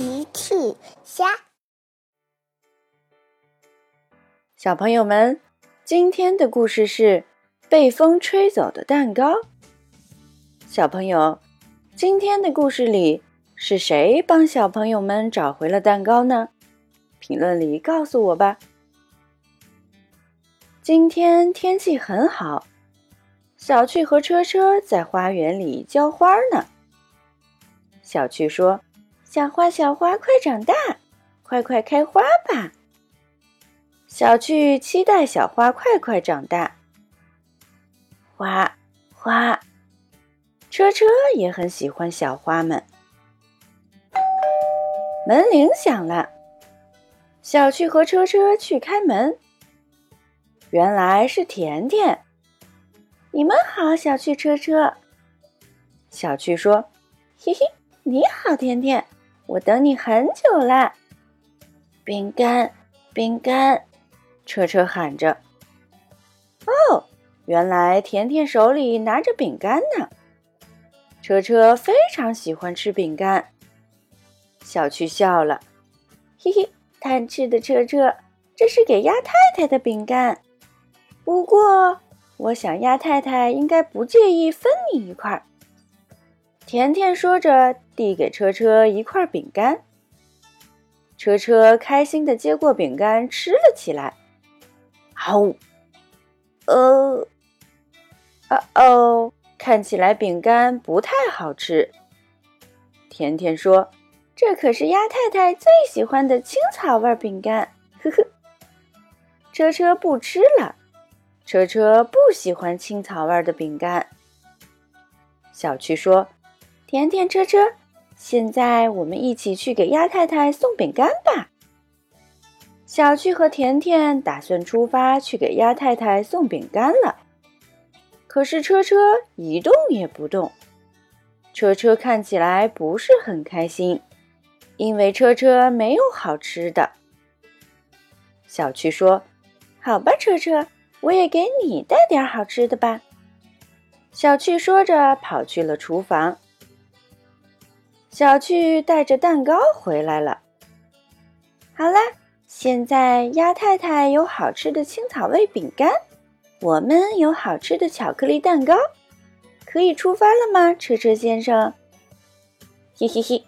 奇趣虾，小朋友们，今天的故事是被风吹走的蛋糕。小朋友，今天的故事里是谁帮小朋友们找回了蛋糕呢？评论里告诉我吧。今天天气很好，小趣和车车在花园里浇花呢。小趣说。小花，小花，快长大，快快开花吧！小趣期待小花快快长大。花花，车车也很喜欢小花们。门铃响了，小趣和车车去开门。原来是甜甜。你们好，小趣车车。小趣说：“嘿嘿，你好，甜甜。”我等你很久了，饼干，饼干，车车喊着。哦，原来甜甜手里拿着饼干呢。车车非常喜欢吃饼干。小趣笑了，嘿嘿，贪吃的车车，这是给鸭太太的饼干。不过，我想鸭太太应该不介意分你一块。甜甜说着，递给车车一块饼干。车车开心的接过饼干，吃了起来。好，呃，哦哦，看起来饼干不太好吃。甜甜说：“这可是鸭太太最喜欢的青草味饼干。”呵呵，车车不吃了。车车不喜欢青草味的饼干。小趣说。甜甜车车，现在我们一起去给鸭太太送饼干吧。小趣和甜甜打算出发去给鸭太太送饼干了。可是车车一动也不动。车车看起来不是很开心，因为车车没有好吃的。小趣说：“好吧，车车，我也给你带点好吃的吧。”小趣说着，跑去了厨房。小趣带着蛋糕回来了。好了，现在鸭太太有好吃的青草味饼干，我们有好吃的巧克力蛋糕，可以出发了吗，车车先生？嘿嘿嘿，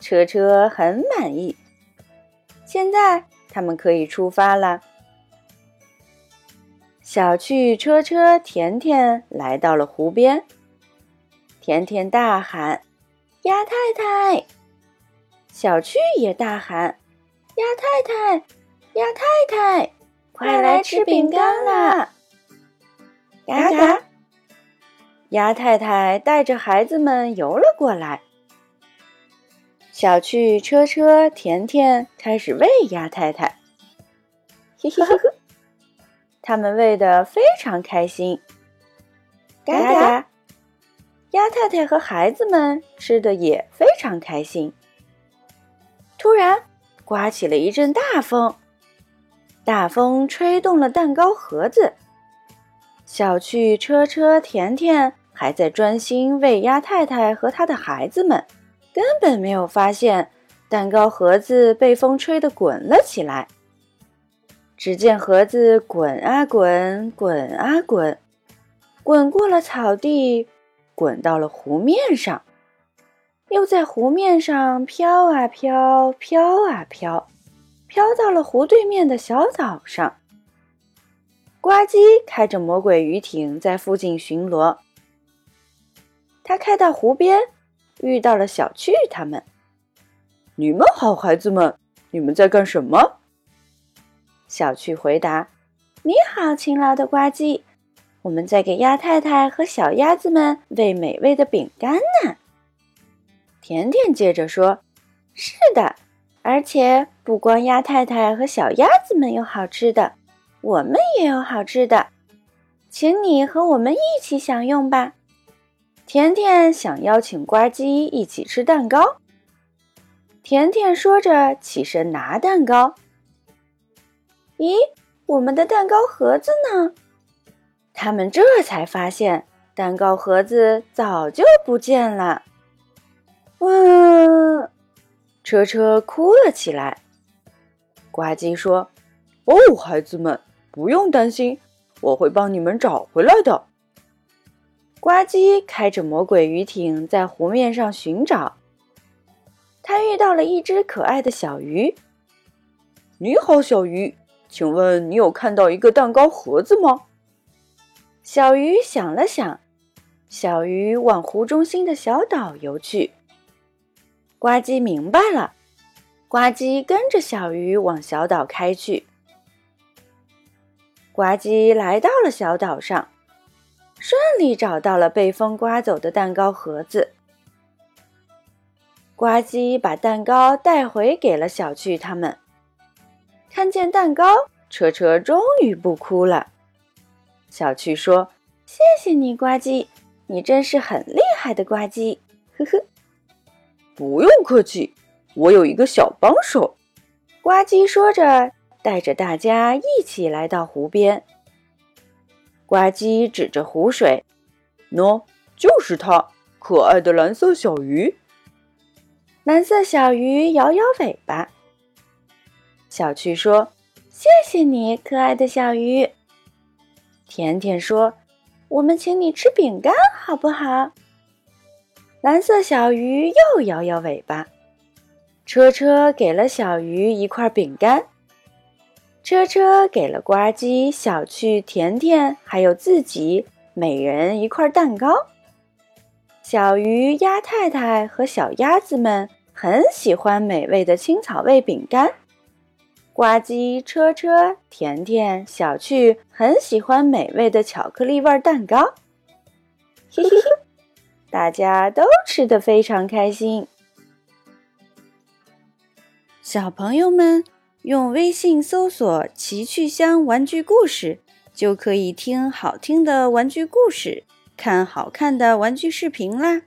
车车很满意。现在他们可以出发了。小趣、车车、甜甜来到了湖边，甜甜大喊。鸭太太，小趣也大喊：“鸭太太，鸭太太，快来吃饼干啦！”嘎嘎，鸭太太带着孩子们游了过来。小趣、车车、甜甜开始喂鸭太太，嘿嘿嘿，他们喂得非常开心。嘎嘎。鸭太太和孩子们吃的也非常开心。突然，刮起了一阵大风，大风吹动了蛋糕盒子。小趣、车车、甜甜还在专心喂鸭太太和她的孩子们，根本没有发现蛋糕盒子被风吹得滚了起来。只见盒子滚啊滚，滚啊滚，滚过了草地。滚到了湖面上，又在湖面上飘啊飘，飘啊飘，飘到了湖对面的小岛上。呱唧开着魔鬼鱼艇在附近巡逻。他开到湖边，遇到了小趣他们。你们好，孩子们，你们在干什么？小趣回答：“你好，勤劳的呱唧。”我们在给鸭太太和小鸭子们喂美味的饼干呢。甜甜接着说：“是的，而且不光鸭太太和小鸭子们有好吃的，我们也有好吃的，请你和我们一起享用吧。”甜甜想邀请呱唧一起吃蛋糕。甜甜说着起身拿蛋糕。咦，我们的蛋糕盒子呢？他们这才发现，蛋糕盒子早就不见了。哇！车车哭了起来。呱唧说：“哦，孩子们，不用担心，我会帮你们找回来的。”呱唧开着魔鬼鱼艇在湖面上寻找。他遇到了一只可爱的小鱼。“你好，小鱼，请问你有看到一个蛋糕盒子吗？”小鱼想了想，小鱼往湖中心的小岛游去。呱唧明白了，呱唧跟着小鱼往小岛开去。呱唧来到了小岛上。顺利找到了被风刮走的蛋糕盒子，呱唧把蛋糕带回给了小趣他们。看见蛋糕，车车终于不哭了。小趣说：“谢谢你，呱唧，你真是很厉害的呱唧。”呵呵，不用客气，我有一个小帮手。呱唧说着，带着大家一起来到湖边。呱唧指着湖水，喏，就是它，可爱的蓝色小鱼。蓝色小鱼摇摇尾巴。小趣说：“谢谢你，可爱的小鱼。”甜甜说：“我们请你吃饼干，好不好？”蓝色小鱼又摇摇尾巴。车车给了小鱼一块饼干。车车给了呱唧、小趣、甜甜，还有自己每人一块蛋糕。小鱼、鸭太太和小鸭子们很喜欢美味的青草味饼干。呱唧、车车、甜甜、小趣很喜欢美味的巧克力味蛋糕。嘿嘿嘿，大家都吃得非常开心。小朋友们。用微信搜索“奇趣箱玩具故事”，就可以听好听的玩具故事，看好看的玩具视频啦。